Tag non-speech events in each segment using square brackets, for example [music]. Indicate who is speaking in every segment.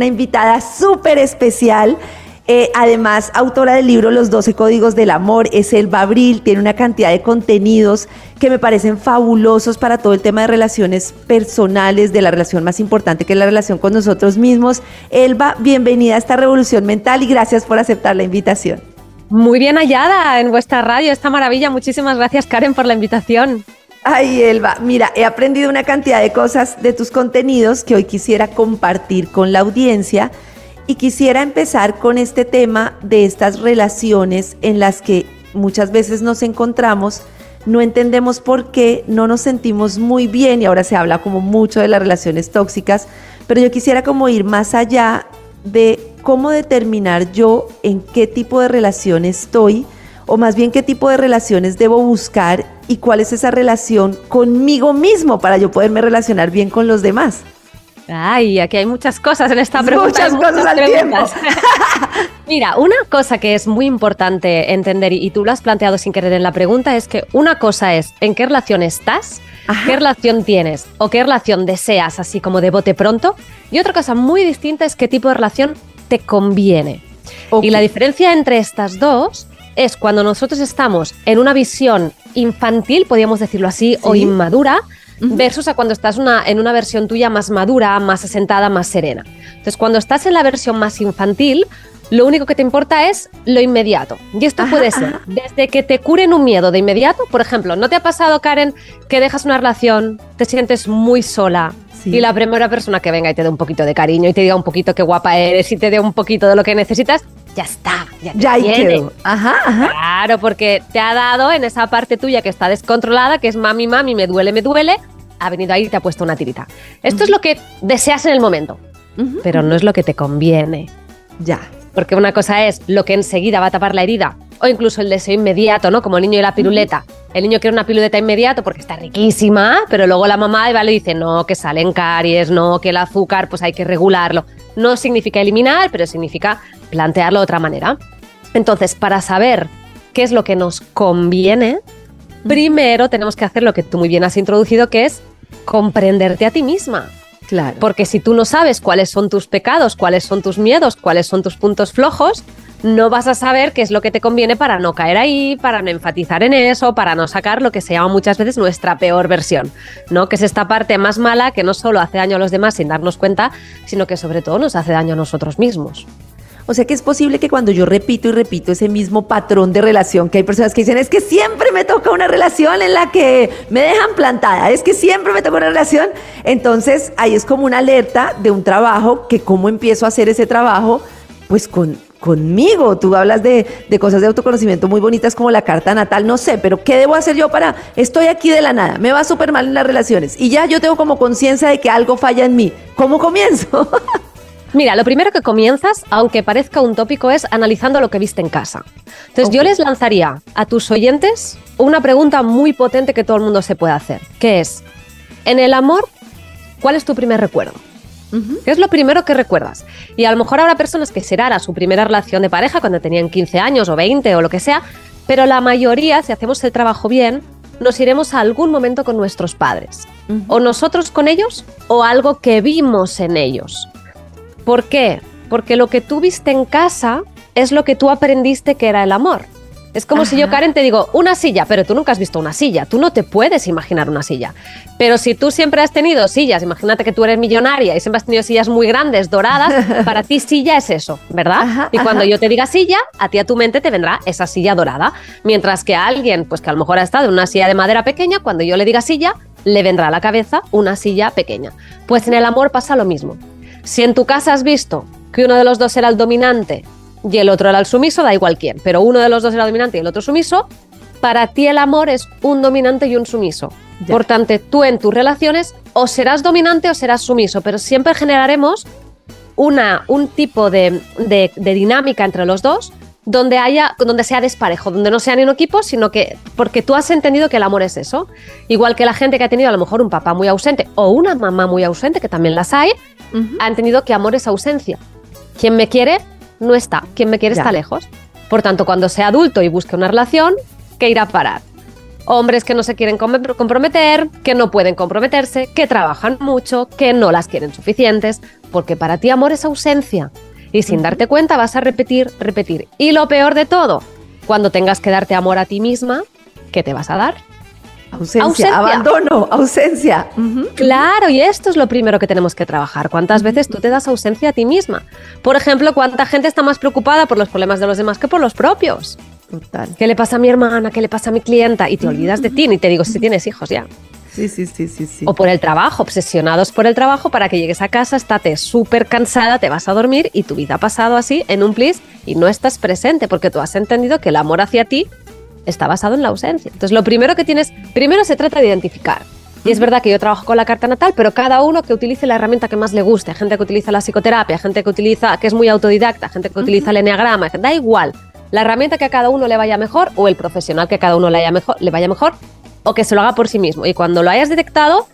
Speaker 1: una invitada súper especial. Eh, además, autora del libro Los 12 Códigos del Amor, es Elba Abril, tiene una cantidad de contenidos que me parecen fabulosos para todo el tema de relaciones personales, de la relación más importante que es la relación con nosotros mismos. Elba, bienvenida a esta revolución mental y gracias por aceptar la invitación.
Speaker 2: Muy bien hallada en vuestra radio, esta maravilla. Muchísimas gracias, Karen, por la invitación.
Speaker 1: Ay, Elba, mira, he aprendido una cantidad de cosas de tus contenidos que hoy quisiera compartir con la audiencia y quisiera empezar con este tema de estas relaciones en las que muchas veces nos encontramos, no entendemos por qué, no nos sentimos muy bien y ahora se habla como mucho de las relaciones tóxicas, pero yo quisiera como ir más allá de cómo determinar yo en qué tipo de relación estoy o más bien qué tipo de relaciones debo buscar y cuál es esa relación conmigo mismo para yo poderme relacionar bien con los demás.
Speaker 2: Ay, aquí hay muchas cosas en esta pregunta.
Speaker 1: Muchas cosas al tiempo. [laughs]
Speaker 2: Mira, una cosa que es muy importante entender, y tú lo has planteado sin querer en la pregunta, es que una cosa es en qué relación estás, qué relación tienes o qué relación deseas, así como de bote pronto, y otra cosa muy distinta es qué tipo de relación te conviene. Y la diferencia entre estas dos es cuando nosotros estamos en una visión infantil, podríamos decirlo así, o inmadura, versus a cuando estás una- en una versión tuya más madura, más asentada, más serena. Entonces, cuando estás en la versión más infantil, lo único que te importa es lo inmediato. Y esto
Speaker 1: Ajá,
Speaker 2: puede [laughs] ser
Speaker 1: ajá.
Speaker 2: desde que te curen un miedo de inmediato, por ejemplo, ¿no te ha pasado, Karen, que dejas una relación, te sientes muy sola?
Speaker 1: Sí.
Speaker 2: Y la primera persona que venga y te dé un poquito de cariño y te diga un poquito qué guapa eres y te dé un poquito de lo que necesitas, ya está, ya, te
Speaker 1: Ya ahí quedó. Ajá, ajá.
Speaker 2: Claro, porque te ha dado en esa parte tuya que está descontrolada, que es mami, mami, me duele, me duele, ha venido ahí y te ha puesto una tirita. Esto es lo que deseas en el momento, pero no es lo que te conviene.
Speaker 1: Ya.
Speaker 2: Porque una cosa es lo que enseguida va a tapar la herida, o incluso el deseo inmediato, ¿no? Como el niño y la piruleta. El niño quiere una piruleta inmediato porque está riquísima, pero luego la mamá le dice, no, que salen caries, no, que el azúcar, pues hay que regularlo. No significa eliminar, pero significa plantearlo de otra manera. Entonces, para saber qué es lo que nos conviene, primero tenemos que hacer lo que tú muy bien has introducido, que es comprenderte a ti misma.
Speaker 1: Claro.
Speaker 2: Porque si tú no sabes cuáles son tus pecados, cuáles son tus miedos, cuáles son tus puntos flojos, no vas a saber qué es lo que te conviene para no caer ahí, para no enfatizar en eso, para no sacar lo que se llama muchas veces nuestra peor versión, ¿no? Que es esta parte más mala que no solo hace daño a los demás sin darnos cuenta, sino que sobre todo nos hace daño a nosotros mismos.
Speaker 1: O sea que es posible que cuando yo repito y repito ese mismo patrón de relación, que hay personas que dicen, es que siempre me toca una relación en la que me dejan plantada, es que siempre me toca una relación, entonces ahí es como una alerta de un trabajo, que cómo empiezo a hacer ese trabajo, pues con, conmigo. Tú hablas de, de cosas de autoconocimiento muy bonitas como la carta natal, no sé, pero ¿qué debo hacer yo para, estoy aquí de la nada, me va súper mal en las relaciones y ya yo tengo como conciencia de que algo falla en mí? ¿Cómo comienzo? [laughs]
Speaker 2: Mira, lo primero que comienzas, aunque parezca un tópico, es analizando lo que viste en casa. Entonces yo les lanzaría a tus oyentes una pregunta muy potente que todo el mundo se puede hacer, que es, en el amor, ¿cuál es tu primer recuerdo? ¿Qué es lo primero que recuerdas? Y a lo mejor habrá personas que será su primera relación de pareja cuando tenían 15 años o 20 o lo que sea, pero la mayoría, si hacemos el trabajo bien, nos iremos a algún momento con nuestros padres. O nosotros con ellos o algo que vimos en ellos. ¿Por qué? Porque lo que tú viste en casa es lo que tú aprendiste que era el amor. Es como si yo. Karen, te digo, una silla, pero tú nunca has visto una silla, tú no te puedes imaginar una silla. Pero si tú siempre has tenido sillas, imagínate que tú eres millonaria y siempre has tenido sillas muy grandes, doradas, [laughs] para ti silla es eso, ¿verdad?
Speaker 1: Ajá,
Speaker 2: y cuando
Speaker 1: ajá.
Speaker 2: yo te diga silla, a ti a tu mente te vendrá esa silla dorada. Mientras que a alguien, pues que a lo mejor ha estado en una silla de madera pequeña, cuando yo le diga silla, le vendrá a la cabeza una silla pequeña. Pues en el amor pasa lo mismo. Si en tu casa has visto que uno de los dos era el dominante y el otro era el sumiso, da igual quién, pero uno de los dos era dominante y el otro sumiso, para ti el amor es un dominante y un sumiso.
Speaker 1: Ya.
Speaker 2: Por tanto, tú en tus relaciones o serás dominante o serás sumiso, pero siempre generaremos una, un tipo de, de- de dinámica entre los dos donde haya, donde sea desparejo, donde no sea ni un equipo, sino que porque tú has entendido que el amor es eso. Igual que la gente que ha tenido a lo mejor un papá muy ausente o una mamá muy ausente, que también las hay,
Speaker 1: Ujú.
Speaker 2: ha entendido que amor es ausencia. Quien me quiere no está, quien me quiere
Speaker 1: Ya.
Speaker 2: está lejos. Por tanto, cuando sea adulto y busque una relación, ¿qué irá a parar? Hombres que no se quieren com- comprometer, que no pueden comprometerse, que trabajan mucho, que no las quieren suficientes, porque para ti amor es ausencia. Y sin darte cuenta vas a repetir, repetir. Y lo peor de todo, cuando tengas que darte amor a ti misma, ¿qué te vas a dar?
Speaker 1: Ausencia,
Speaker 2: Ausencia.
Speaker 1: abandono, ausencia.
Speaker 2: Claro, y esto es lo primero que tenemos que trabajar. ¿Cuántas veces tú te das ausencia a ti misma? Por ejemplo, ¿cuánta gente está más preocupada por los problemas de los demás que por los propios?
Speaker 1: Total.
Speaker 2: ¿Qué le pasa a mi hermana? ¿Qué le pasa a mi clienta? Y te olvidas de ti, ni te digo si tienes hijos ya.
Speaker 1: Sí, sí, sí, sí, sí.
Speaker 2: O por el trabajo, obsesionados por el trabajo para que llegues a casa, estate súper cansada, te vas a dormir y tu vida ha pasado así en un plis y no estás presente porque tú has entendido que el amor hacia ti está basado en la ausencia. Entonces, lo primero que tienes, primero se trata de identificar. Y es verdad que yo trabajo con la carta natal, pero cada uno que utilice la herramienta que más le guste. Gente que utiliza la psicoterapia, gente que utiliza, que es muy autodidacta, gente que utiliza el enneagrama, da igual. La herramienta que a cada uno le vaya mejor o el profesional que a cada uno le, haya mejor, le vaya mejor o que se lo haga por sí mismo. Y cuando lo hayas detectado,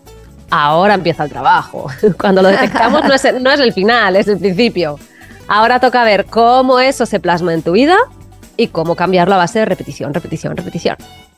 Speaker 2: ahora empieza el trabajo. [laughs] Cuando lo detectamos no es, no es el final, es el principio. Ahora toca ver cómo eso se plasma en tu vida y cómo cambiarlo a base de repetición, repetición, repetición.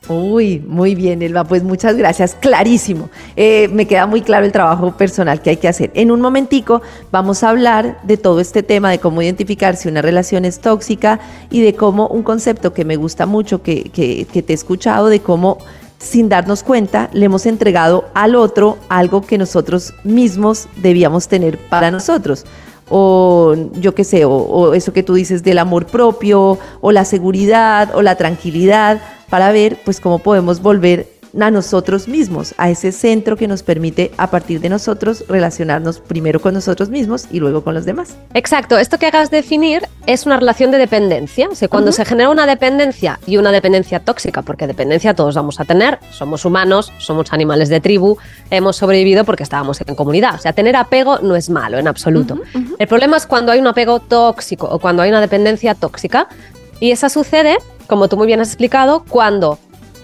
Speaker 1: Uy, muy bien, Elba. Pues muchas gracias. Clarísimo. Eh, me queda muy claro el trabajo personal que hay que hacer. En un momentico vamos a hablar de todo este tema de cómo identificar si una relación es tóxica y de cómo un concepto que me gusta mucho, que, que- que te he escuchado, de cómo sin darnos cuenta le hemos entregado al otro algo que nosotros mismos debíamos tener para nosotros o yo qué sé, o, eso que tú dices del amor propio, o la seguridad, o la tranquilidad, para ver pues cómo podemos volver a nosotros mismos, a ese centro que nos permite a partir de nosotros relacionarnos primero con nosotros mismos y luego con los demás.
Speaker 2: Exacto, esto que hagas definir es una relación de dependencia. O sea, cuando se genera una dependencia y una dependencia tóxica, porque dependencia todos vamos a tener, somos humanos, somos animales de tribu, hemos sobrevivido porque estábamos en comunidad. O sea, tener apego no es malo en absoluto. El problema es cuando hay un apego tóxico o cuando hay una dependencia tóxica. Y esa sucede, como tú muy bien has explicado, cuando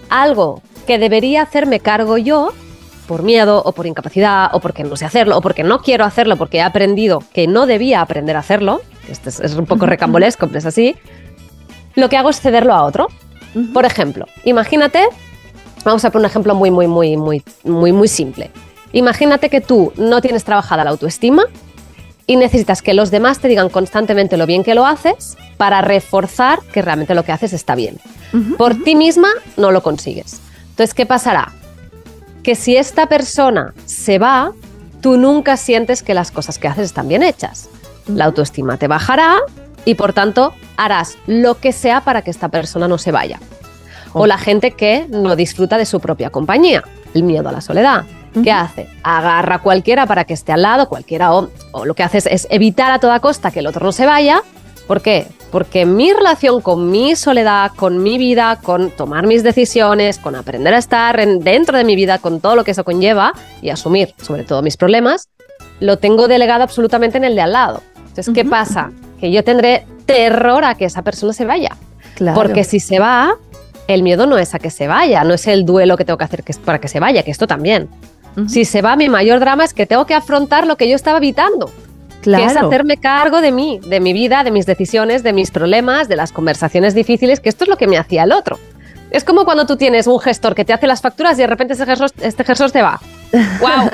Speaker 2: algo que debería hacerme cargo yo, por miedo o por incapacidad o porque no sé hacerlo o porque no quiero hacerlo porque he aprendido que no debía aprender a hacerlo, esto es, es un poco recambolesco, pero es así, lo que hago es cederlo a otro. Por ejemplo, imagínate, vamos a poner un ejemplo muy, muy, muy, muy, muy, muy simple. Imagínate que tú no tienes trabajada la autoestima y necesitas que los demás te digan constantemente lo bien que lo haces para reforzar que realmente lo que haces está bien. Por ti misma no lo consigues. Entonces, ¿qué pasará? Que si esta persona se va, tú nunca sientes que las cosas que haces están bien hechas. La autoestima te bajará y por tanto harás lo que sea para que esta persona no se vaya. O la gente que no disfruta de su propia compañía, el miedo a la soledad. ¿Qué hace? Agarra a cualquiera para que esté al lado, cualquiera, o, o lo que hace es, es evitar a toda costa que el otro no se vaya. ¿Por qué? Porque mi relación con mi soledad, con mi vida, con tomar mis decisiones, con aprender a estar en- dentro de mi vida, con todo lo que eso conlleva y asumir sobre todo mis problemas, lo tengo delegado absolutamente en el de al lado. Entonces, ¿qué pasa? Que yo tendré terror a que esa persona se vaya.
Speaker 1: Claro.
Speaker 2: Porque si se va, el miedo no es a que se vaya, no es el duelo que tengo que hacer que es para que se vaya, que esto también. Si se va, mi mayor drama es que tengo que afrontar lo que yo estaba evitando, que es
Speaker 1: claro.
Speaker 2: hacerme cargo de mí, de mi vida, de mis decisiones, de mis problemas, de las conversaciones difíciles, que esto es lo que me hacía el otro. Es como cuando tú tienes un gestor que te hace las facturas y de repente ese gestor, este gestor se va. [laughs] ¡Wow!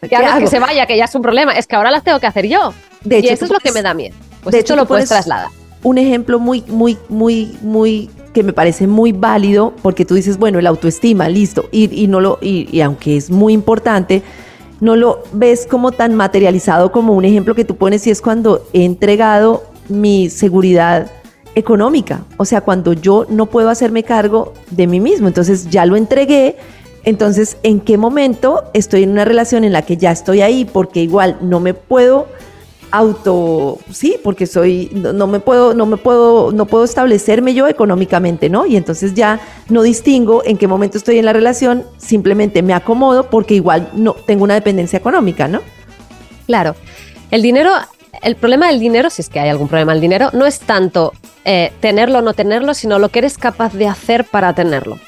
Speaker 1: ¿Qué
Speaker 2: Ya no es que
Speaker 1: hago?
Speaker 2: se vaya, que ya es un problema, es que ahora las tengo que hacer yo.
Speaker 1: De
Speaker 2: y
Speaker 1: hecho,
Speaker 2: eso es lo que me da miedo. Pues
Speaker 1: de hecho,
Speaker 2: lo puedes
Speaker 1: puedes-
Speaker 2: trasladar.
Speaker 1: un ejemplo muy, muy, muy, muy que me parece muy válido porque tú dices, bueno, el autoestima, listo, y, y no lo, y, y aunque es muy importante, no lo ves como tan materializado como un ejemplo que tú pones y es cuando he entregado mi seguridad económica, o sea, cuando yo no puedo hacerme cargo de mí mismo, entonces ya lo entregué, entonces, ¿en qué momento estoy en una relación en la que ya estoy ahí? Porque igual no me puedo auto, sí, porque soy, no, me puedo, no me puedo, no puedo establecerme yo económicamente, ¿no? Y entonces ya no distingo en qué momento estoy en la relación, simplemente me acomodo porque igual no tengo una dependencia económica, ¿no?
Speaker 2: Claro. El dinero, el problema del dinero, si es que hay algún problema del dinero, no es tanto eh, tenerlo o no tenerlo, sino lo que eres capaz de hacer para tenerlo.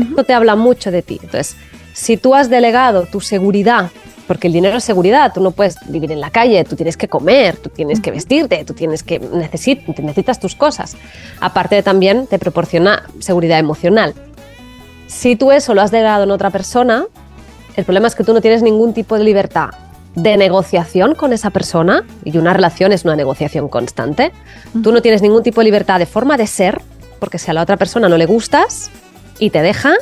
Speaker 2: Esto te habla mucho de ti. Entonces, si tú has delegado tu seguridad porque el dinero es seguridad, tú no puedes vivir en la calle, tú tienes que comer, tú tienes que vestirte, tú tienes que necesitas tus cosas. Aparte de también te proporciona seguridad emocional. Si tú eso lo has delegado en otra persona, el problema es que tú no tienes ningún tipo de libertad de negociación con esa persona, y una relación es una negociación constante, tú no tienes ningún tipo de libertad de forma de ser, porque si a la otra persona no le gustas y te deja,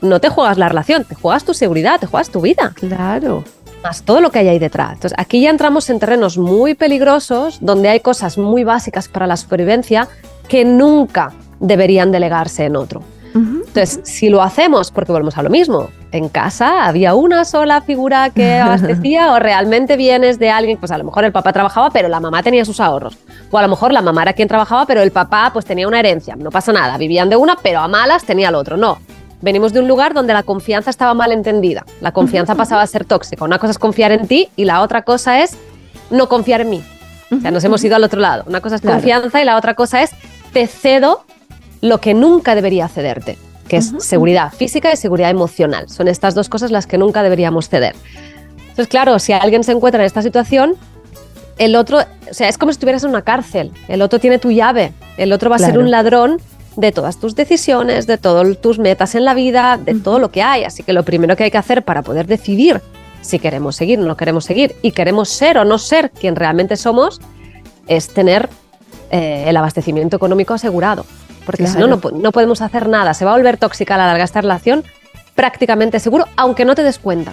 Speaker 2: no te juegas la relación, te juegas tu seguridad, te juegas tu vida.
Speaker 1: Claro.
Speaker 2: Más todo lo que hay ahí detrás. Entonces, aquí ya entramos en terrenos muy peligrosos, donde hay cosas muy básicas para la supervivencia que nunca deberían delegarse en otro. Entonces, si lo hacemos, porque volvemos a lo mismo, en casa había una sola figura que [laughs] abastecía o realmente vienes de alguien, pues a lo mejor el papá trabajaba, pero la mamá tenía sus ahorros. O a lo mejor la mamá era quien trabajaba, pero el papá pues tenía una herencia. No pasa nada, vivían de una, pero a malas tenía el otro. No, venimos de un lugar donde la confianza estaba mal entendida. La confianza [laughs] pasaba a ser tóxica. Una cosa es confiar en ti y la otra cosa es no confiar en mí. O sea, nos hemos ido al otro lado. Una cosa es confianza y la otra cosa es te cedo lo que nunca debería cederte, que es seguridad física y seguridad emocional. Son estas dos cosas las que nunca deberíamos ceder. Entonces, claro, si alguien se encuentra en esta situación, el otro, o sea, es como si estuvieras en una cárcel. El otro tiene tu llave. El otro va a ser un ladrón de todas tus decisiones, de todas tus metas en la vida, de todo lo que hay. Así que lo primero que hay que hacer para poder decidir si queremos seguir o no queremos seguir y queremos ser o no ser quien realmente somos, es tener eh, el abastecimiento económico asegurado. Porque si no, no, no podemos hacer nada. Se va a volver tóxica a la larga esta relación, prácticamente seguro, aunque no te des cuenta.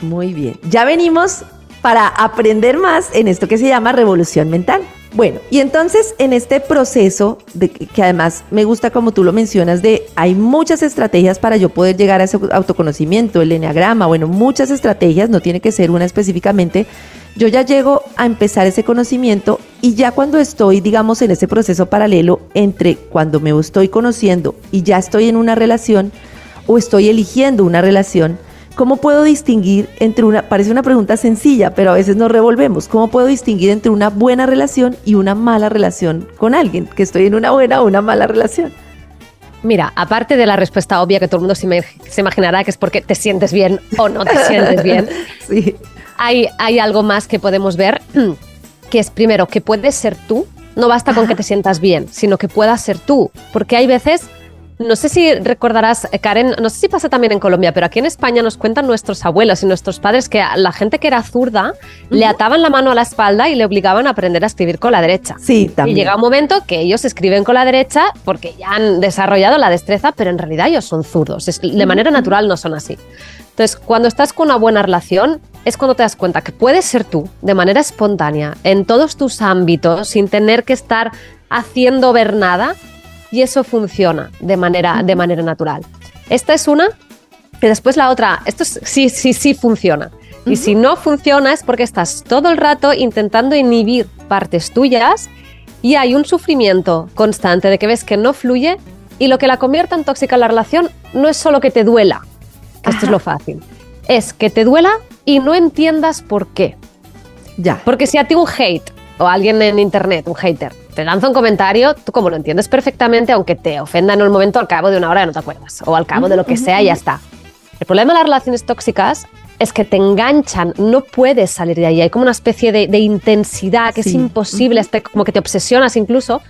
Speaker 1: Muy bien. Ya venimos para aprender más en esto que se llama revolución mental. Bueno, y entonces en este proceso, de que además me gusta como tú lo mencionas, de hay muchas estrategias para yo poder llegar a ese autoconocimiento, el eneagrama, bueno, muchas estrategias, no tiene que ser una específicamente. Yo ya llego a empezar ese conocimiento y ya cuando estoy, digamos, en ese proceso paralelo entre cuando me estoy conociendo y ya estoy en una relación o estoy eligiendo una relación, ¿Cómo puedo distinguir entre una, parece una pregunta sencilla, pero a veces nos revolvemos, ¿cómo puedo distinguir entre una buena relación y una mala relación con alguien? Que estoy en una buena o una mala relación.
Speaker 2: Mira, aparte de la respuesta obvia que todo el mundo se, imaginará que es porque te sientes bien o no te sientes bien, [laughs] sí. hay, hay algo más que podemos ver, [clears throat] que es primero que puedes ser tú, no basta con que te sientas bien, sino que puedas ser tú, porque hay veces no sé si recordarás, eh, Karen, no sé si pasa también en Colombia, pero aquí en España nos cuentan nuestros abuelos y nuestros padres que a la gente que era zurda le ataban la mano a la espalda y le obligaban a aprender a escribir con la derecha.
Speaker 1: Sí, también.
Speaker 2: Y llega un momento que ellos escriben con la derecha porque ya han desarrollado la destreza, pero en realidad ellos son zurdos. de manera natural no son así. Entonces, cuando estás con una buena relación, es cuando te das cuenta que puedes ser tú de manera espontánea en todos tus ámbitos, sin tener que estar haciendo ver nada y eso funciona de manera, de manera natural. Esta es una, y después la otra, esto sí, sí, sí funciona. Y si no funciona es porque estás todo el rato intentando inhibir partes tuyas y hay un sufrimiento constante de que ves que no fluye y lo que la convierte en tóxica la relación no es solo que te duela, esto es lo fácil, es que te duela y no entiendas por qué.
Speaker 1: Ya.
Speaker 2: Porque si a ti un hate o alguien en internet, un hater, te lanza un comentario, tú como lo entiendes perfectamente, aunque te ofenda en un momento, al cabo de una hora ya no te acuerdas, o al cabo de lo que sea, ya está. El problema de las relaciones tóxicas es que te enganchan, no puedes salir de ahí, hay como una especie de, intensidad que es imposible, como que te obsesionas incluso,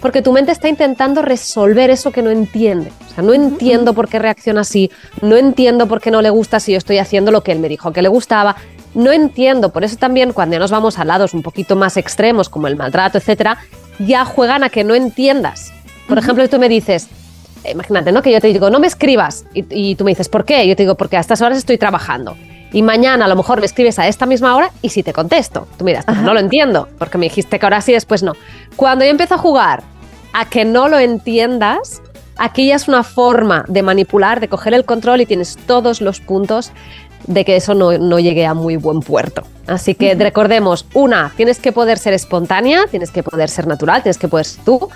Speaker 2: porque tu mente está intentando resolver eso que no entiende. O sea, no entiendo por qué reacciona así, no entiendo por qué no le gusta si yo estoy haciendo lo que él me dijo que le gustaba, no entiendo, por eso también cuando nos vamos a lados un poquito más extremos como el maltrato, etcétera, ya juegan a que no entiendas. Por ejemplo, tú me dices, eh, imagínate, ¿no? Que yo te digo, no me escribas. Y, tú me dices, ¿por qué? Yo te digo, porque a estas horas estoy trabajando. Y mañana a lo mejor me escribes a esta misma hora y si te contesto. Tú miras, no lo entiendo, porque me dijiste que ahora sí, después no. Cuando yo empiezo a jugar a que no lo entiendas, aquí ya es una forma de manipular, de coger el control y tienes todos los puntos de que eso no, no llegue a muy buen puerto. Así que recordemos, una, tienes que poder ser espontánea, tienes que poder ser natural, tienes que poder ser tú.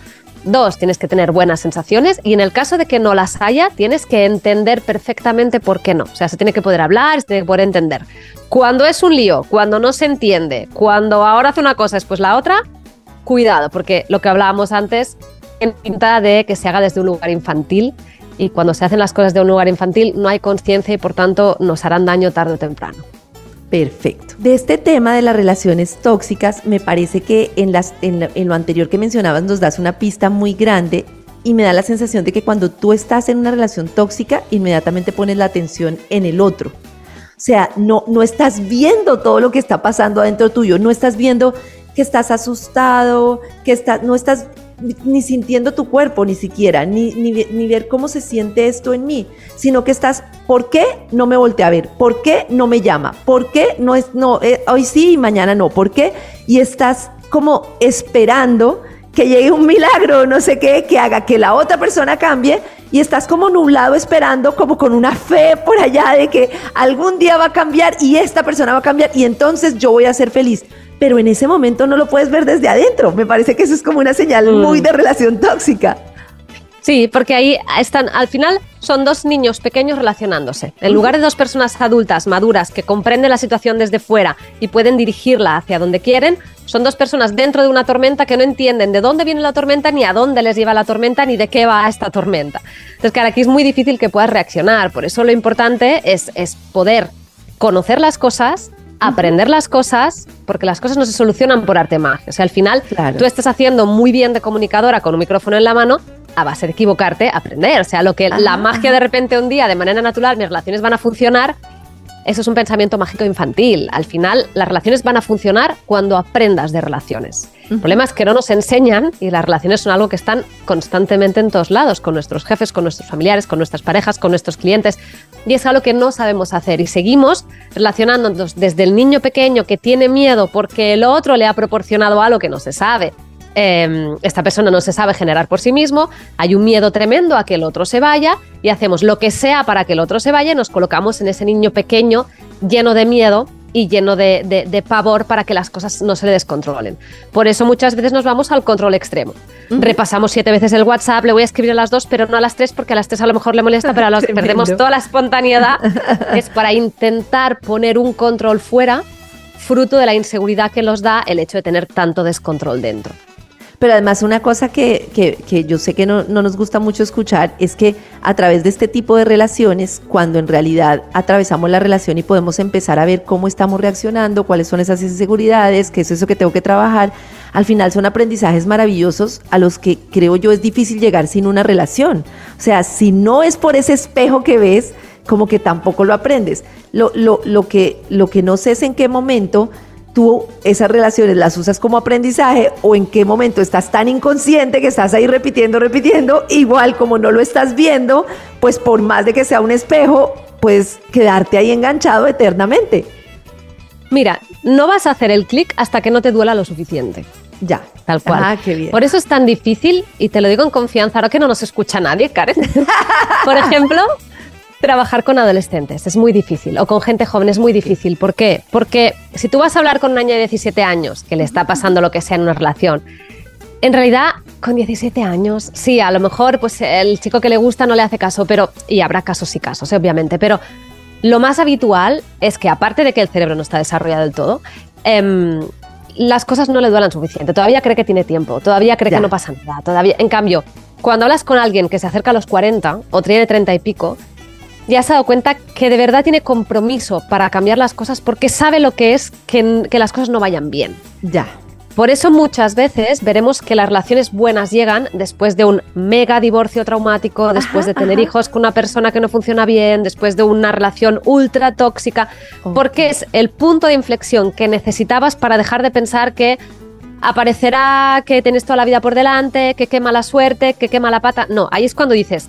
Speaker 2: Dos, tienes que tener buenas sensaciones y en el caso de que no las haya, tienes que entender perfectamente por qué no. O sea, se tiene que poder hablar, se tiene que poder entender. Cuando es un lío, cuando no se entiende, cuando ahora hace una cosa, después la otra, cuidado, porque lo que hablábamos antes, en pinta de que se haga desde un lugar infantil y cuando se hacen las cosas de un lugar infantil no hay conciencia y por tanto nos harán daño tarde o temprano.
Speaker 1: Perfecto. De este tema de las relaciones tóxicas, me parece que en, las, en, lo anterior que mencionabas nos das una pista muy grande y me da la sensación de que cuando tú estás en una relación tóxica, inmediatamente pones la atención en el otro. O sea, no, no estás viendo todo lo que está pasando adentro tuyo, no estás viendo que estás asustado, que estás, no estás ni sintiendo tu cuerpo ni siquiera, ni, ni, ver cómo se siente esto en mí, sino que estás, ¿por qué no me voltea a ver? ¿Por qué no me llama? ¿Por qué no es, no, eh, hoy sí y mañana no? ¿Por qué? Y estás como esperando que llegue un milagro, no sé qué, que haga que la otra persona cambie y estás como nublado esperando, como con una fe por allá de que algún día va a cambiar y esta persona va a cambiar y entonces yo voy a ser feliz pero en ese momento no lo puedes ver desde adentro. Me parece que eso es como una señal mm. muy de relación tóxica.
Speaker 2: Sí, porque ahí están, al final son dos niños pequeños relacionándose. En lugar de dos personas adultas, maduras, que comprenden la situación desde fuera y pueden dirigirla hacia donde quieren, son dos personas dentro de una tormenta que no entienden de dónde viene la tormenta, ni a dónde les lleva la tormenta, ni de qué va esta tormenta. Entonces, claro, aquí es muy difícil que puedas reaccionar. Por eso lo importante es, es poder conocer las cosas, aprender las cosas, porque las cosas no se solucionan por arte magia. O sea, al final tú estás haciendo muy bien de comunicadora con un micrófono en la mano, a base de equivocarte, aprender. O sea, lo que la ah. magia de repente un día, de manera natural, mis relaciones van a funcionar, eso es un pensamiento mágico infantil. Al final, las relaciones van a funcionar cuando aprendas de relaciones. El problema es que no nos enseñan y las relaciones son algo que están constantemente en todos lados, con nuestros jefes, con nuestros familiares, con nuestras parejas, con nuestros clientes. Y es algo que no sabemos hacer. Y seguimos relacionándonos desde el niño pequeño que tiene miedo porque el otro le ha proporcionado algo que no se sabe. Em, esta persona no se sabe generar por sí mismo, hay un miedo tremendo a que el otro se vaya y hacemos lo que sea para que el otro se vaya nos colocamos en ese niño pequeño lleno de miedo y lleno de, pavor para que las cosas no se le descontrolen. Por eso muchas veces nos vamos al control extremo. Repasamos siete veces el WhatsApp, le voy a escribir a las dos, pero no a las tres porque a las tres a lo mejor le molesta, pero a las [laughs] perdemos toda la espontaneidad. es para intentar poner un control fuera, fruto de la inseguridad que nos da el hecho de tener tanto descontrol dentro.
Speaker 1: Pero además una cosa que, que, yo sé que no, no, nos gusta mucho escuchar es que a través de este tipo de relaciones, cuando en realidad atravesamos la relación y podemos empezar a ver cómo estamos reaccionando, cuáles son esas inseguridades, qué es eso que tengo que trabajar, al final son aprendizajes maravillosos a los que creo yo es difícil llegar sin una relación. O sea, si no es por ese espejo que ves, como que tampoco lo aprendes. Lo, lo, lo, que, lo que no sé es en qué momento tú esas relaciones las usas como aprendizaje o en qué momento estás tan inconsciente que estás ahí repitiendo, repitiendo, igual como no lo estás viendo, pues por más de que sea un espejo, puedes quedarte ahí enganchado eternamente.
Speaker 2: Mira, no vas a hacer el clic hasta que no te duela lo suficiente.
Speaker 1: Ya.
Speaker 2: Tal cual.
Speaker 1: Ah, qué bien.
Speaker 2: Por eso es tan difícil, y te lo digo en confianza, ahora que no nos escucha nadie, Karen. [laughs] Por ejemplo, trabajar con adolescentes es muy difícil o con gente joven es muy difícil. ¿Por qué? Porque si tú vas a hablar con un niño de 17 años que le está pasando lo que sea en una relación, en realidad con 17 años, sí, a lo mejor pues el chico que le gusta no le hace caso, pero y habrá casos y casos, ¿eh? obviamente, pero lo más habitual es que aparte de que el cerebro no está desarrollado del todo, em, las cosas no le duelan suficiente. Todavía cree que tiene tiempo, todavía cree que no pasa nada. Todavía, en cambio, cuando hablas con alguien que se acerca a los 40 o tiene 30 y pico, ya se ha dado cuenta que de verdad tiene compromiso para cambiar las cosas porque sabe lo que es que, las cosas no vayan bien.
Speaker 1: Ya.
Speaker 2: Por eso muchas veces veremos que las relaciones buenas llegan después de un mega divorcio traumático, después de tener hijos con una persona que no funciona bien, después de una relación ultra tóxica, porque es el punto de inflexión que necesitabas para dejar de pensar que aparecerá que tienes toda la vida por delante, que qué mala suerte, que qué mala pata. No, ahí es cuando dices,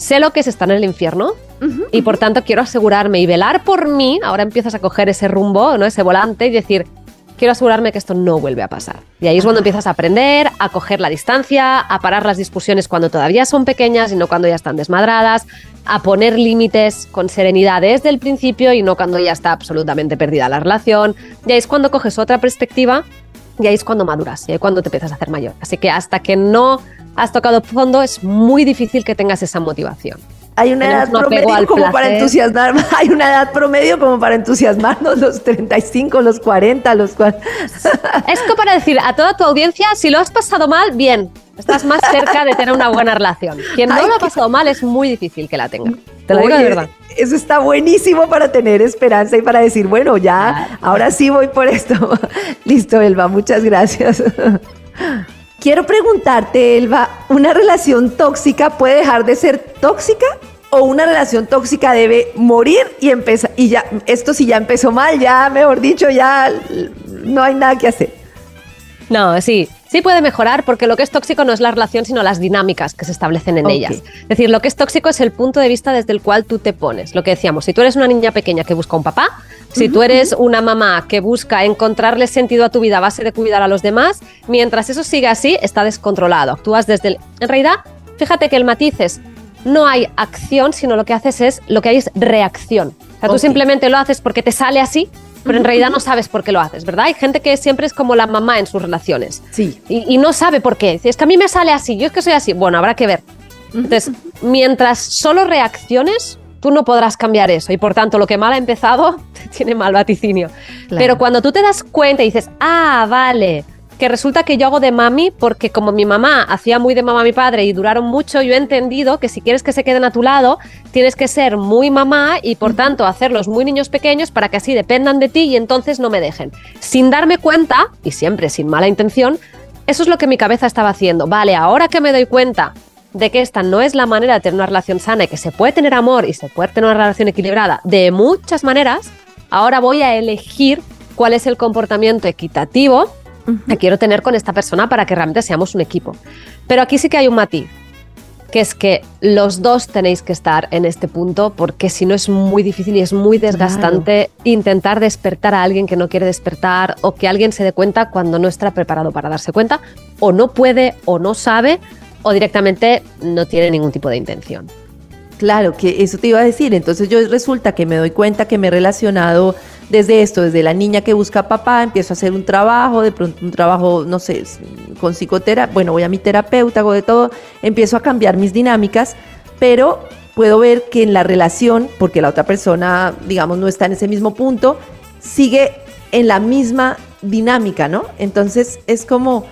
Speaker 2: sé lo que es estar en el infierno y por tanto quiero asegurarme y velar por mí. Ahora empiezas a coger ese rumbo, ¿no? ese volante y decir, quiero asegurarme que esto no vuelve a pasar. Y ahí es cuando empiezas a aprender, a coger la distancia, a parar las discusiones cuando todavía son pequeñas y no cuando ya están desmadradas, a poner límites con serenidad desde el principio y no cuando ya está absolutamente perdida la relación. Y ahí es cuando coges otra perspectiva y ahí es cuando maduras y ahí es cuando te empiezas a hacer mayor. Así que hasta que no has tocado fondo es muy difícil que tengas esa motivación.
Speaker 1: Hay una edad promedio como para entusiasmar, [laughs] hay una edad promedio como para entusiasmarnos los 35, los 40, los 40. [laughs]
Speaker 2: Es como para decir a toda tu audiencia, si lo has pasado mal, bien, estás más cerca de tener una buena relación. Quien no lo ha pasado mal es muy difícil que la tenga. Te lo digo de verdad.
Speaker 1: Eso está buenísimo para tener esperanza y para decir, bueno, ya, ahora sí voy por esto. [laughs] Listo, Elba, muchas gracias. Quiero preguntarte, Elba, ¿una relación tóxica puede dejar de ser tóxica? ¿O una relación tóxica debe morir y empezar? Y ya, esto si ya empezó mal, ya, mejor dicho, ya no hay nada que hacer.
Speaker 2: No, sí, sí puede mejorar porque lo que es tóxico no es la relación, sino las dinámicas que se establecen en ellas. Es decir, lo que es tóxico es el punto de vista desde el cual tú te pones. Lo que decíamos, si tú eres una niña pequeña que busca un papá, si tú eres una mamá que busca encontrarle sentido a tu vida a base de cuidar a los demás, mientras eso siga así, está descontrolado. Actúas desde el... En realidad, fíjate que el matiz es, no hay acción, sino lo que haces es, lo que hay es reacción. O sea, tú simplemente lo haces porque te sale así, pero en realidad no sabes por qué lo haces, ¿verdad? Hay gente que siempre es como la mamá en sus relaciones.
Speaker 1: Sí.
Speaker 2: Y, y no sabe por qué. Es que a mí me sale así, yo es que soy así. Bueno, habrá que ver. Entonces, mientras solo reacciones, tú no podrás cambiar eso y por tanto lo que mal ha empezado [laughs] tiene mal vaticinio. Pero cuando tú te das cuenta y dices, ah, vale, que resulta que yo hago de mami porque como mi mamá hacía muy de mamá a mi padre y duraron mucho, yo he entendido que si quieres que se queden a tu lado, tienes que ser muy mamá y por tanto hacerlos muy niños pequeños para que así dependan de ti y entonces no me dejen. Sin darme cuenta, y siempre sin mala intención, eso es lo que mi cabeza estaba haciendo. Vale, ahora que me doy cuenta de que esta no es la manera de tener una relación sana y que se puede tener amor y se puede tener una relación equilibrada de muchas maneras, ahora voy a elegir cuál es el comportamiento equitativo que quiero tener con esta persona para que realmente seamos un equipo. Pero aquí sí que hay un matiz, que es que los dos tenéis que estar en este punto porque si no es muy difícil y es muy desgastante intentar despertar a alguien que no quiere despertar o que alguien se dé cuenta cuando no está preparado para darse cuenta o no puede o no sabe o directamente no tiene ningún tipo de intención.
Speaker 1: Claro, que eso te iba a decir. Entonces yo resulta que me doy cuenta que me he relacionado desde esto, desde la niña que busca papá, empiezo a hacer un trabajo, de pronto un trabajo, no sé, con psicoterapia, bueno, voy a mi terapeuta, hago de todo, empiezo a cambiar mis dinámicas, pero puedo ver que en la relación, porque la otra persona, digamos, no está en ese mismo punto, sigue en la misma dinámica, ¿no? Entonces es como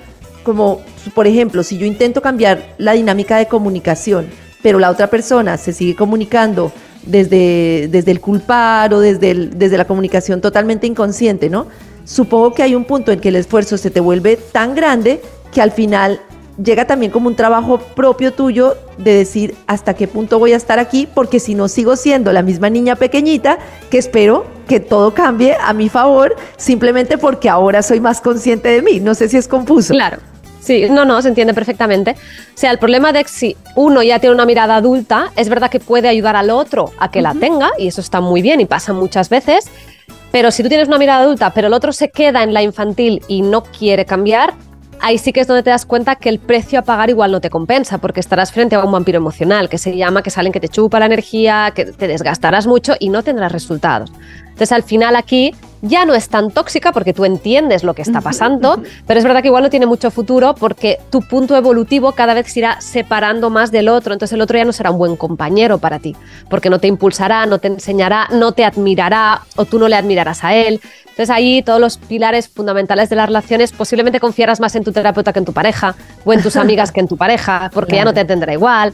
Speaker 1: como, por ejemplo, si yo intento cambiar la dinámica de comunicación, pero la otra persona se sigue comunicando desde, desde el culpar o desde, desde la comunicación totalmente inconsciente, ¿no? Supongo que hay un punto en que el esfuerzo se te vuelve tan grande que al final llega también como un trabajo propio tuyo de decir hasta qué punto voy a estar aquí, porque si no sigo siendo la misma niña pequeñita que espero que todo cambie a mi favor, simplemente porque ahora soy más consciente de mí. No sé si es confuso.
Speaker 2: Claro. Sí, no, no, se entiende perfectamente. O sea, el problema de que si uno ya tiene una mirada adulta, es verdad que puede ayudar al otro a que la tenga, y eso está muy bien y pasa muchas veces, pero si tú tienes una mirada adulta, pero el otro se queda en la infantil y no quiere cambiar, ahí sí que es donde te das cuenta que el precio a pagar igual no te compensa, porque estarás frente a un vampiro emocional, que se llama que salen que te chupa la energía, que te desgastarás mucho y no tendrás resultados. Entonces, al final aquí ya no es tan tóxica porque tú entiendes lo que está pasando, pero es verdad que igual no tiene mucho futuro porque tu punto evolutivo cada vez se irá separando más del otro, entonces el otro ya no será un buen compañero para ti, porque no te impulsará, no te enseñará, no te admirará o tú no le admirarás a él. Entonces ahí todos los pilares fundamentales de las relaciones, posiblemente confiarás más en tu terapeuta que en tu pareja o en tus [laughs] amigas que en tu pareja, porque ya no te entenderá igual.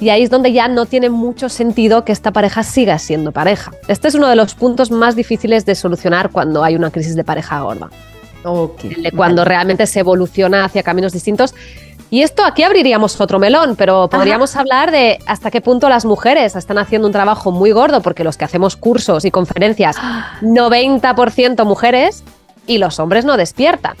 Speaker 2: Y ahí es donde ya no tiene mucho sentido que esta pareja siga siendo pareja. Este es uno de los puntos más difíciles de solucionar cuando hay una crisis de pareja gorda.
Speaker 1: Okay,
Speaker 2: cuando realmente se evoluciona hacia caminos distintos. Y esto aquí abriríamos otro melón, pero podríamos hablar de hasta qué punto las mujeres están haciendo un trabajo muy gordo, porque los que hacemos cursos y conferencias, [gasps] 90% mujeres y los hombres no despiertan.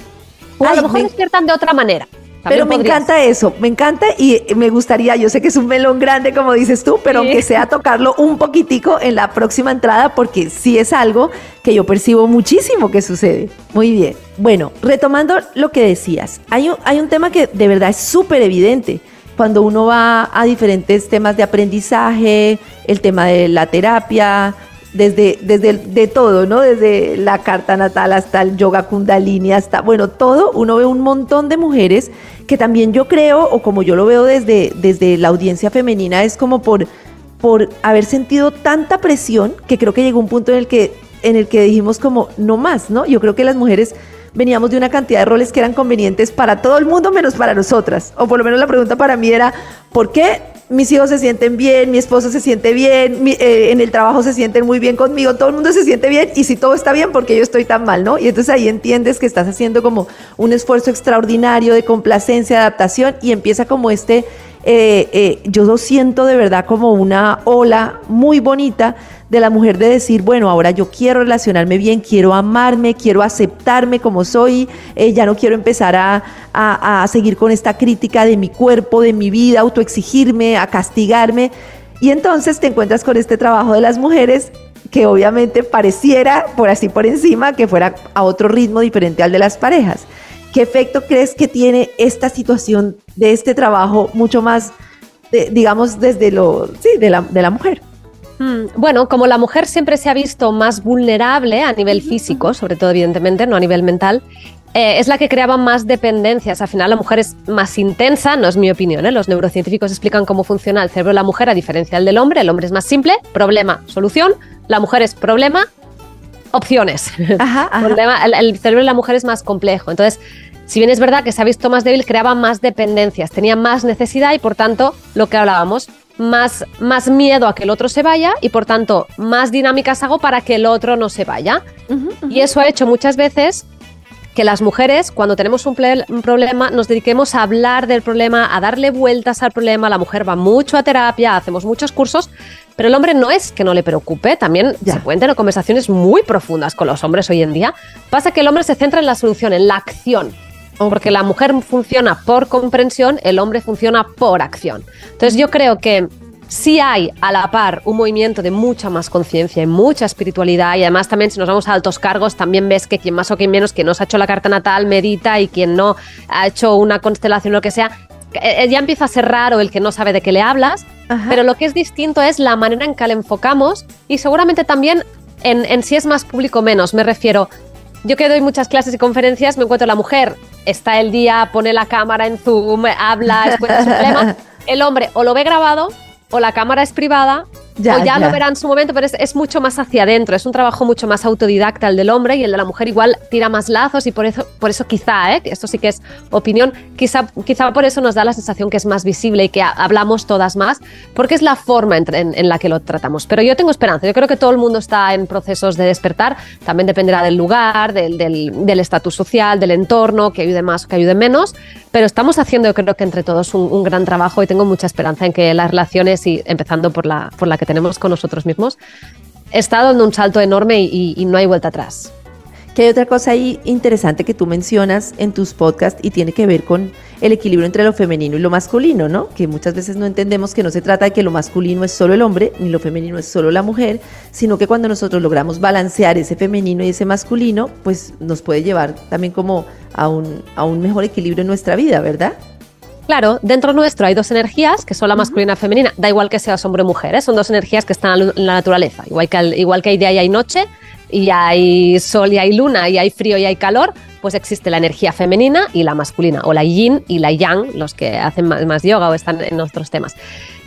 Speaker 2: O a lo mejor despiertan de otra manera.
Speaker 1: Pero me encanta eso, me encanta y me gustaría, yo sé que es un melón grande como dices tú, pero aunque sea tocarlo un poquitico en la próxima entrada porque sí es algo que yo percibo muchísimo que sucede. Muy bien. Bueno, retomando lo que decías, hay un, hay un tema que de verdad es súper evidente cuando uno va a diferentes temas de aprendizaje, el tema de la terapia, desde, desde de todo, ¿no? Desde la carta natal hasta el yoga kundalini, hasta, bueno, todo, uno ve un montón de mujeres que también yo creo, o como yo lo veo desde, desde la audiencia femenina, es como por, por haber sentido tanta presión que creo que llegó un punto en el que, en el que dijimos como, no más, ¿no? Yo creo que las mujeres veníamos de una cantidad de roles que eran convenientes para todo el mundo menos para nosotras. O por lo menos la pregunta para mí era, ¿por qué mis hijos se sienten bien, mi esposo se siente bien, eh, en el trabajo se sienten muy bien conmigo, todo el mundo se siente bien y si todo está bien, porque yo estoy tan mal, no? Y entonces ahí entiendes que estás haciendo como un esfuerzo extraordinario de complacencia, de adaptación y empieza como este eh, eh, yo lo siento de verdad como una ola muy bonita de la mujer de decir, bueno, ahora yo quiero relacionarme bien, quiero amarme, quiero aceptarme como soy, eh, ya no quiero empezar a, a, seguir con esta crítica de mi cuerpo, de mi vida, autoexigirme, a castigarme. Y entonces te encuentras con este trabajo de las mujeres que obviamente pareciera, por así por encima, que fuera a otro ritmo diferente al de las parejas. ¿Qué efecto crees que tiene esta situación de este trabajo mucho más, digamos, desde lo, sí, de la, de la mujer?
Speaker 2: Hmm, bueno, como la mujer siempre se ha visto más vulnerable a nivel físico, sobre todo evidentemente, no a nivel mental, eh, es la que creaba más dependencias. Al final la mujer es más intensa, no es mi opinión. ¿eh? Los neurocientíficos explican cómo funciona el cerebro de la mujer a diferencia del hombre. El hombre es más simple, problema, solución. La mujer es problema, opciones. el, cerebro de la mujer es más complejo. Entonces, si bien es verdad que se ha visto más débil, creaba más dependencias, tenía más necesidad y por tanto, lo que hablábamos, más, más miedo a que el otro se vaya y por tanto más dinámicas hago para que el otro no se vaya. Y eso ha hecho muchas veces que las mujeres, cuando tenemos un, problema, nos dediquemos a hablar del problema, a darle vueltas al problema. La mujer va mucho a terapia, hacemos muchos cursos, pero el hombre no es que no le preocupe, también se pueden tener conversaciones muy profundas con los hombres hoy en día. Pasa que el hombre se centra en la solución, en la acción. Porque la mujer funciona por comprensión, el hombre funciona por acción. Entonces yo creo que sí hay a la par un movimiento de mucha más conciencia y mucha espiritualidad y además también si nos vamos a altos cargos también ves que quien más o quien menos, quien no se ha hecho la carta natal medita y quien no ha hecho una constelación o lo que sea, eh, ya empieza a ser raro el que no sabe de qué le hablas, pero lo que es distinto es la manera en que le enfocamos y seguramente también en, en si es más público o menos. Me refiero, yo que doy muchas clases y conferencias, me encuentro la mujer, está el día, pone la cámara en Zoom, habla, explica su problema. [laughs] El hombre o lo ve grabado o la cámara es privada ya, o ya, lo verán en su momento, pero es, mucho más hacia adentro, es un trabajo mucho más autodidacta el del hombre y el de la mujer igual tira más lazos y por eso, por eso quizá, ¿eh? esto sí que es opinión, quizá, quizá por eso nos da la sensación que es más visible y que hablamos todas más, porque es la forma en, la que lo tratamos. Pero yo tengo esperanza, yo creo que todo el mundo está en procesos de despertar, también dependerá del lugar, del estatus social, del entorno, que ayude más o que ayude menos, pero estamos haciendo yo creo que entre todos un, un gran trabajo y tengo mucha esperanza en que las relaciones, y empezando por la, por la que tenemos con nosotros mismos, está dando un salto enorme y, no hay vuelta atrás.
Speaker 1: Que hay otra cosa ahí interesante que tú mencionas en tus podcasts y tiene que ver con el equilibrio entre lo femenino y lo masculino, ¿no? Que muchas veces no entendemos que no se trata de que lo masculino es solo el hombre, ni lo femenino es solo la mujer, sino que cuando nosotros logramos balancear ese femenino y ese masculino, pues nos puede llevar también como a un, a un mejor equilibrio en nuestra vida, ¿verdad?
Speaker 2: Claro, dentro nuestro hay dos energías, que son la masculina y femenina. Da igual que seas hombre o mujer, ¿eh? son dos energías que están en la naturaleza. Igual que, igual que hay día y hay noche, y hay sol y hay luna, y hay frío y hay calor, pues existe la energía femenina y la masculina, o la yin y la yang, los que hacen más yoga o están en otros temas.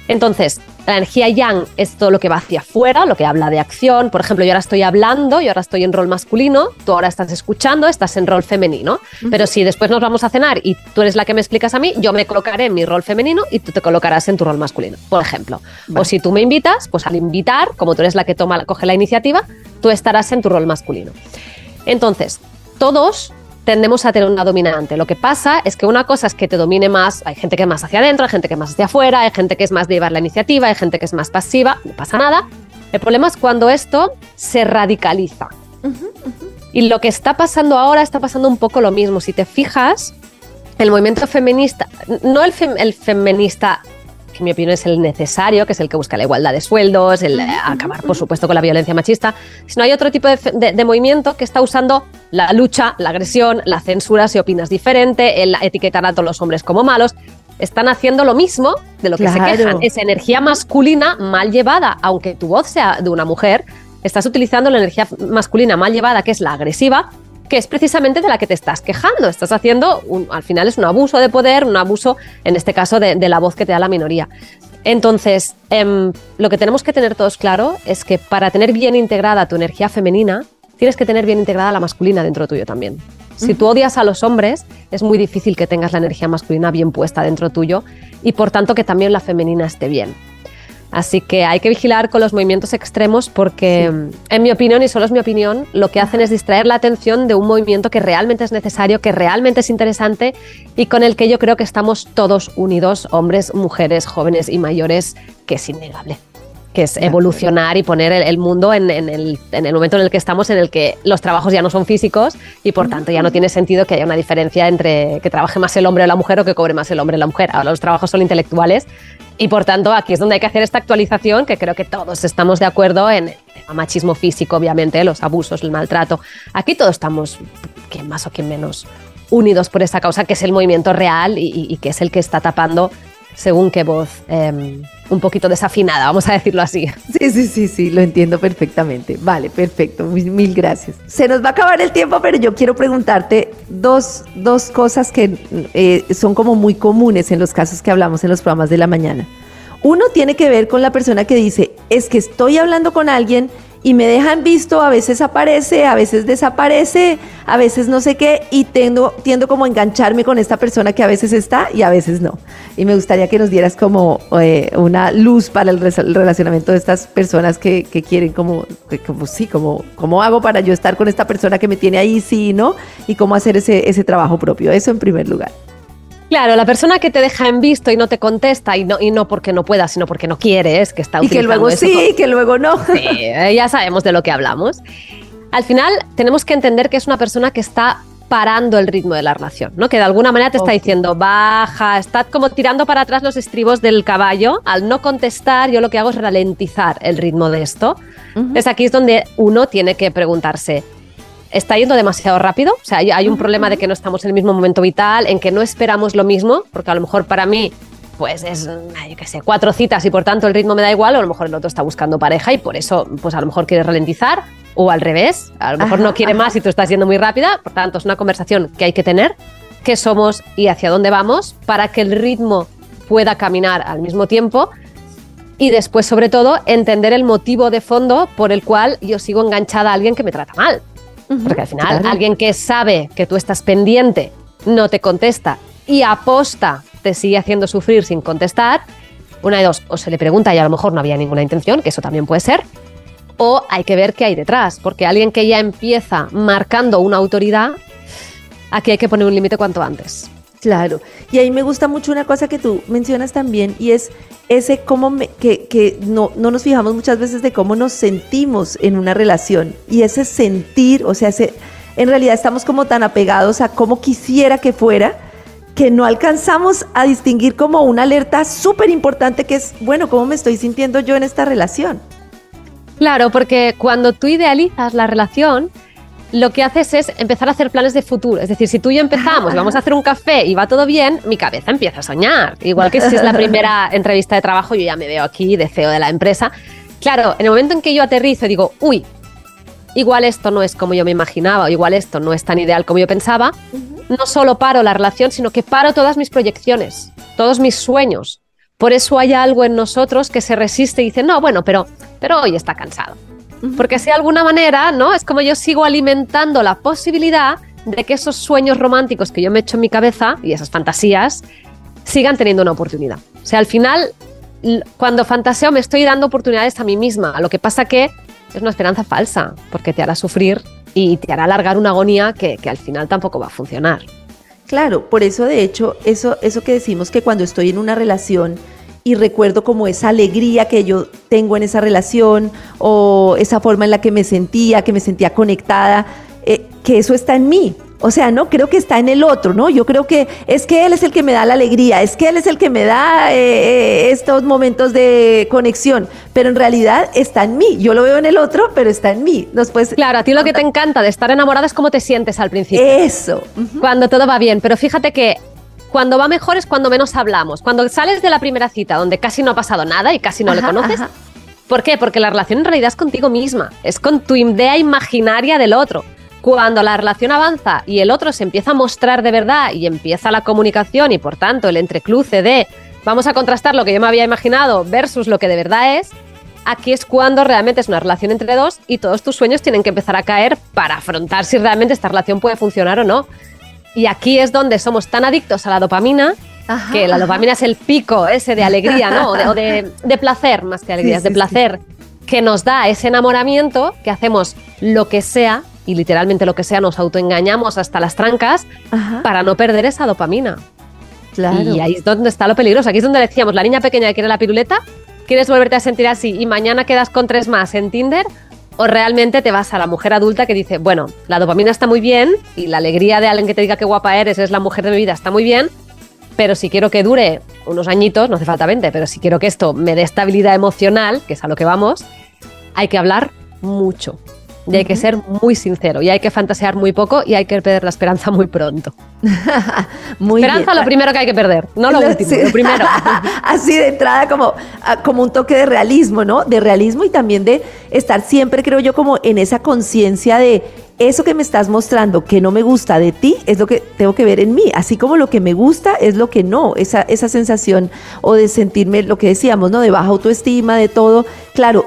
Speaker 2: Entonces, la energía yang es todo lo que va hacia afuera, lo que habla de acción. Por ejemplo, yo ahora estoy hablando, yo ahora estoy en rol masculino, tú ahora estás escuchando, estás en rol femenino. Pero si después nos vamos a cenar y tú eres la que me explicas a mí, yo me colocaré en mi rol femenino y tú te colocarás en tu rol masculino, por ejemplo. O si tú me invitas, pues al invitar, como tú eres la que toma, coge la iniciativa, tú estarás en tu rol masculino. Entonces, todos tendemos a tener una dominante. Lo que pasa es que una cosa es que te domine más, hay gente que es más hacia adentro, hay gente que es más hacia afuera, hay gente que es más de llevar la iniciativa, hay gente que es más pasiva, no pasa nada. El problema es cuando esto se radicaliza. Y lo que está pasando ahora está pasando un poco lo mismo. Si te fijas, el movimiento feminista, no el, el feminista que en mi opinión es el necesario, que es el que busca la igualdad de sueldos, el acabar, por supuesto, con la violencia machista, sino hay otro tipo de, movimiento que está usando la lucha, la agresión, la censura si opinas diferente, el etiquetar a todos los hombres como malos. Están haciendo lo mismo de lo que se quejan. Esa energía masculina mal llevada, aunque tu voz sea de una mujer, estás utilizando la energía masculina mal llevada, que es la agresiva, que es precisamente de la que te estás quejando. Estás haciendo, al final es un abuso de poder, un abuso, en este caso, de, la voz que te da la minoría. Entonces, em, lo que tenemos que tener todos claro es que para tener bien integrada tu energía femenina, tienes que tener bien integrada la masculina dentro tuyo también. Si tú odias a los hombres, es muy difícil que tengas la energía masculina bien puesta dentro tuyo y por tanto que también la femenina esté bien. Así que hay que vigilar con los movimientos extremos porque, en mi opinión, y solo es mi opinión, lo que hacen es distraer la atención de un movimiento que realmente es necesario, que realmente es interesante y con el que yo creo que estamos todos unidos, hombres, mujeres, jóvenes y mayores, que es innegable que es evolucionar y poner el, mundo en, el, momento en el que estamos, en el que los trabajos ya no son físicos y por tanto ya no tiene sentido que haya una diferencia entre que trabaje más el hombre o la mujer o que cobre más el hombre o la mujer. Ahora los trabajos son intelectuales y por tanto aquí es donde hay que hacer esta actualización que creo que todos estamos de acuerdo en el machismo físico, obviamente, los abusos, el maltrato. Aquí todos estamos, quien más o quien menos, unidos por esa causa que es el movimiento real y que es el que está tapando según qué voz em, un poquito desafinada, vamos a decirlo así.
Speaker 1: Sí, sí, sí, sí, lo entiendo perfectamente. Vale, perfecto, mil, gracias. Se nos va a acabar el tiempo, pero yo quiero preguntarte dos, dos cosas que eh, son como muy comunes en los casos que hablamos en los programas de la mañana. Uno tiene que ver con la persona que dice, es que estoy hablando con alguien y me dejan visto, a veces aparece, a veces desaparece, a veces no sé qué, y tiendo, tiendo como a engancharme con esta persona que a veces está y a veces no. Y me gustaría que nos dieras como eh, una luz para el, relacionamiento de estas personas que, quieren como, como sí, como, ¿cómo hago para yo estar con esta persona que me tiene ahí, sí, no? Y cómo hacer ese, ese trabajo propio. Eso en primer lugar.
Speaker 2: Claro, la persona que te deja en visto y no te contesta, y no, y no porque no pueda, sino porque no quiere, es que está
Speaker 1: Y que luego sí, que luego no.
Speaker 2: Sí, eh, ya sabemos de lo que hablamos. Al final, tenemos que entender que es una persona que está parando el ritmo de la relación, ¿no? Que de alguna manera te está diciendo, baja, está como tirando para atrás los estribos del caballo. Al no contestar, yo lo que hago es ralentizar el ritmo de esto. Es aquí es donde uno tiene que preguntarse, está yendo demasiado rápido. O sea, hay, un problema de que no estamos en el mismo momento vital, en que no esperamos lo mismo, porque a lo mejor para mí pues es, yo qué sé, cuatro citas y por tanto el ritmo me da igual, o a lo mejor el otro está buscando pareja y por eso, pues a lo mejor quiere ralentizar, o al revés, a lo mejor no quiere más y tú estás yendo muy rápida, por tanto es una conversación que hay que tener, qué somos y hacia dónde vamos, para que el ritmo pueda caminar al mismo tiempo y después, sobre todo, entender el motivo de fondo por el cual yo sigo enganchada a alguien que me trata mal. Porque al final alguien que sabe que tú estás pendiente, no te contesta y aposta te sigue haciendo sufrir sin contestar, una de dos, o se le pregunta y a lo mejor no había ninguna intención, que eso también puede ser, o hay que ver qué hay detrás, porque alguien que ya empieza marcando una autoridad, aquí hay que poner un límite cuanto antes.
Speaker 1: Claro, y ahí me gusta mucho una cosa que tú mencionas también y es ese cómo que, no, no, nos fijamos muchas veces de cómo nos sentimos en una relación y ese sentir, o sea, en realidad estamos como tan apegados a cómo quisiera que fuera que no alcanzamos a distinguir como una alerta súper importante que es, bueno, ¿cómo me estoy sintiendo yo en esta relación?
Speaker 2: Claro, porque cuando tú idealizas la relación, lo que haces es empezar a hacer planes de futuro. Es decir, si tú y yo empezamos y vamos a hacer un café y va todo bien, mi cabeza empieza a soñar. Igual que si es la [laughs] primera entrevista de trabajo, yo ya me veo aquí de CEO de la empresa. Claro, en el momento en que yo aterrizo digo, uy, igual esto no es como yo me imaginaba, o igual esto no es tan ideal como yo pensaba, no solo paro la relación, sino que paro todas mis proyecciones, todos mis sueños. Por eso hay algo en nosotros que se resiste y dice, no, bueno, pero, pero hoy está cansado porque si de alguna manera, ¿no? Es como yo sigo alimentando la posibilidad de que esos sueños románticos que yo me echo en mi cabeza y esas fantasías sigan teniendo una oportunidad. O sea, al final, cuando fantaseo me estoy dando oportunidades a mí misma. Lo que pasa que es una esperanza falsa, porque te hará sufrir y te hará alargar una agonía que, que al final tampoco va a funcionar.
Speaker 1: Claro, por eso de hecho, eso, eso que decimos que cuando estoy en una relación y recuerdo como esa alegría que yo tengo en esa relación o esa forma en la que me sentía, que me sentía conectada, eh, que eso está en mí. O sea, no creo que está en el otro, ¿no? Yo creo que es que él es el que me da la alegría, es que él es el que me da eh, eh, estos momentos de conexión, pero en realidad está en mí. Yo lo veo en el otro, pero está en mí. Después,
Speaker 2: claro, a ti lo que te encanta de estar enamorada es cómo te sientes al principio.
Speaker 1: Eso.
Speaker 2: Cuando todo va bien, pero fíjate que cuando va mejor es cuando menos hablamos. Cuando sales de la primera cita donde casi no ha pasado nada y casi no le conoces. ¿Por qué? Porque la relación en realidad es contigo misma, es con tu idea imaginaria del otro. Cuando la relación avanza y el otro se empieza a mostrar de verdad y empieza la comunicación y por tanto el entrecluce de vamos a contrastar lo que yo me había imaginado versus lo que de verdad es, aquí es cuando realmente es una relación entre dos y todos tus sueños tienen que empezar a caer para afrontar si realmente esta relación puede funcionar o no. Y aquí es donde somos tan adictos a la dopamina, que la dopamina es el pico ese de alegría, ¿no? O de, placer, más que alegría, de placer, que nos da ese enamoramiento que hacemos lo que sea y literalmente lo que sea, nos autoengañamos hasta las trancas para no perder esa dopamina. Claro. Y ahí es donde está lo peligroso. Aquí es donde decíamos, la niña pequeña que quiere la piruleta, quieres volverte a sentir así y mañana quedas con tres más en Tinder o realmente te vas a la mujer adulta que dice, bueno, la dopamina está muy bien y la alegría de alguien que te diga qué guapa eres, es la mujer de mi vida, está muy bien, pero si quiero que dure unos añitos, no hace falta 20, pero si quiero que esto me dé estabilidad emocional, que es a lo que vamos, hay que hablar mucho. Y hay que ser muy sincero, y hay que fantasear muy poco, y hay que perder la esperanza muy pronto. [laughs] muy esperanza lo primero que hay que perder, no lo, [laughs] último, lo primero. [laughs]
Speaker 1: Así de entrada como, ah, como un toque de realismo, ¿no? De realismo y también de estar siempre, creo yo, como en esa conciencia de eso que me estás mostrando que no me gusta de ti es lo que tengo que ver en mí, así como lo que me gusta es lo que no, esa, esa sensación o de sentirme lo que decíamos, ¿no? De baja autoestima, de todo. Claro,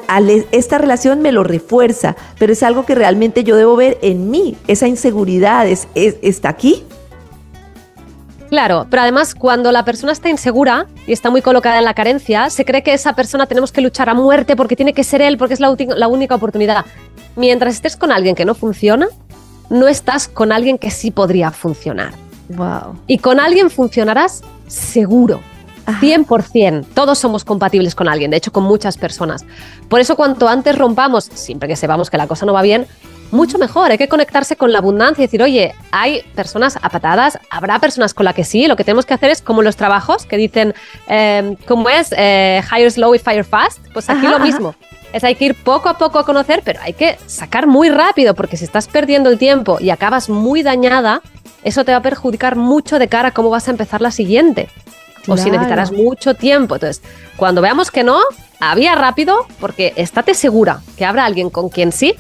Speaker 1: esta relación me lo refuerza, pero es algo que realmente yo debo ver en mí, esa inseguridad es, está aquí.
Speaker 2: Claro, pero además cuando la persona está insegura y está muy colocada en la carencia, se cree que esa persona tenemos que luchar a muerte porque tiene que ser él, porque es la, la única oportunidad mientras estés con alguien que no funciona, no estás con alguien que sí podría funcionar.
Speaker 1: Wow.
Speaker 2: Y con alguien funcionarás seguro. 100%. Todos somos compatibles con alguien, de hecho con muchas personas. Por eso cuanto antes rompamos, siempre que sepamos que la cosa no va bien, mucho mejor. Hay que conectarse con la abundancia y decir, oye, hay personas apatadas, habrá personas con las que sí. Lo que tenemos que hacer es como los trabajos que dicen, eh, ¿cómo es? Eh, hire slow y fire fast. Pues aquí lo mismo es hay que ir poco a poco a conocer, pero hay que sacar muy rápido, porque si estás perdiendo el tiempo y acabas muy dañada, eso te va a perjudicar mucho de cara a cómo vas a empezar la siguiente. O si necesitarás mucho tiempo. Entonces, cuando veamos que no, había rápido, porque estate segura que habrá alguien con quien sí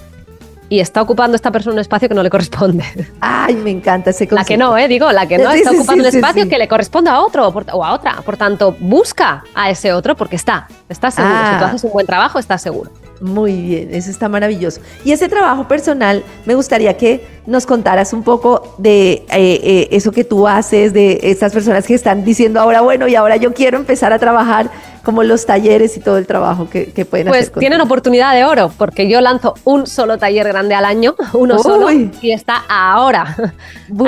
Speaker 2: y está ocupando esta persona un espacio que no le corresponde.
Speaker 1: Ay, me encanta ese
Speaker 2: concepto. La que no, ¿eh? Digo, la que no está ocupando un espacio que le corresponde a otro o a otra. Por tanto, busca a ese otro porque está, está seguro. Si tú ah. haces un buen trabajo, estás seguro.
Speaker 1: Muy bien, eso está maravilloso. Y ese trabajo personal, me gustaría que nos contaras un poco de eh, eh, eso que tú haces, de estas personas que están diciendo ahora, bueno, y ahora yo quiero empezar a trabajar como los talleres y todo el trabajo que, pueden
Speaker 2: pues
Speaker 1: hacer.
Speaker 2: Pues tienen oportunidad de oro, porque yo lanzo un solo taller grande al año, [laughs] uno solo, y está ahora. [laughs]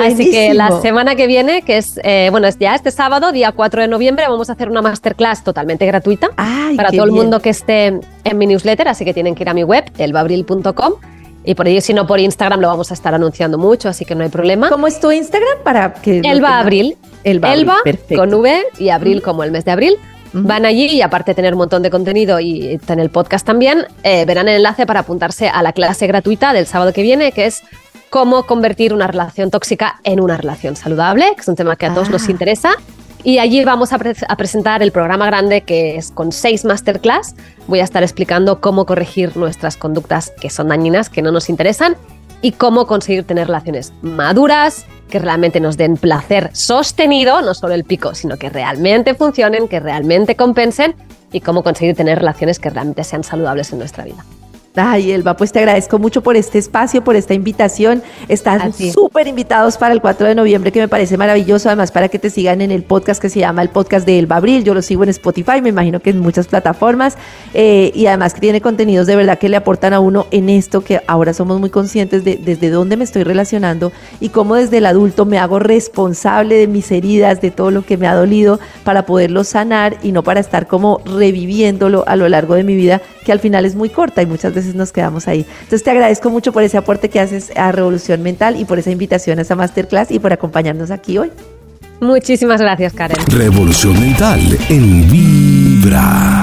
Speaker 2: Así que la semana que viene, que es, eh, bueno, es ya este sábado, día 4 de noviembre, vamos a hacer una masterclass totalmente gratuita para todo el mundo que esté en mi newsletter, así que tienen que ir a mi web, elbabril.com. Y por ello, si no por Instagram, lo vamos a estar anunciando mucho, así que no hay problema.
Speaker 1: ¿Cómo es tu Instagram para que...
Speaker 2: Elba Abril. Elba, Elba con V y Abril como el mes de abril. Van allí y aparte de tener un montón de contenido y en el podcast también, eh, verán el enlace para apuntarse a la clase gratuita del sábado que viene, que es cómo convertir una relación tóxica en una relación saludable, que es un tema que a todos nos ah. interesa. Y allí vamos a, a, presentar el programa grande que es con seis masterclass. Voy a estar explicando cómo corregir nuestras conductas que son dañinas, que no nos interesan, y cómo conseguir tener relaciones maduras, que realmente nos den placer sostenido, no solo el pico, sino que realmente funcionen, que realmente compensen y cómo conseguir tener relaciones que realmente sean saludables en nuestra vida.
Speaker 1: Ay, Elba, pues te agradezco mucho por este espacio, por esta invitación. Están súper invitados para el 4 de noviembre, que me parece maravilloso, además para que te sigan en el podcast que se llama el podcast de Elba Abril. Yo lo sigo en Spotify, me imagino que en muchas plataformas, eh, y además que tiene contenidos de verdad que le aportan a uno en esto, que ahora somos muy conscientes de desde dónde me estoy relacionando y cómo desde el adulto me hago responsable de mis heridas, de todo lo que me ha dolido, para poderlo sanar y no para estar como reviviéndolo a lo largo de mi vida, que al final es muy corta y muchas veces veces nos quedamos ahí. Entonces te agradezco mucho por ese aporte que haces a Revolución Mental y por esa invitación a esa masterclass y por acompañarnos aquí hoy.
Speaker 2: Muchísimas gracias, Karen.
Speaker 3: Revolución Mental en Vibra.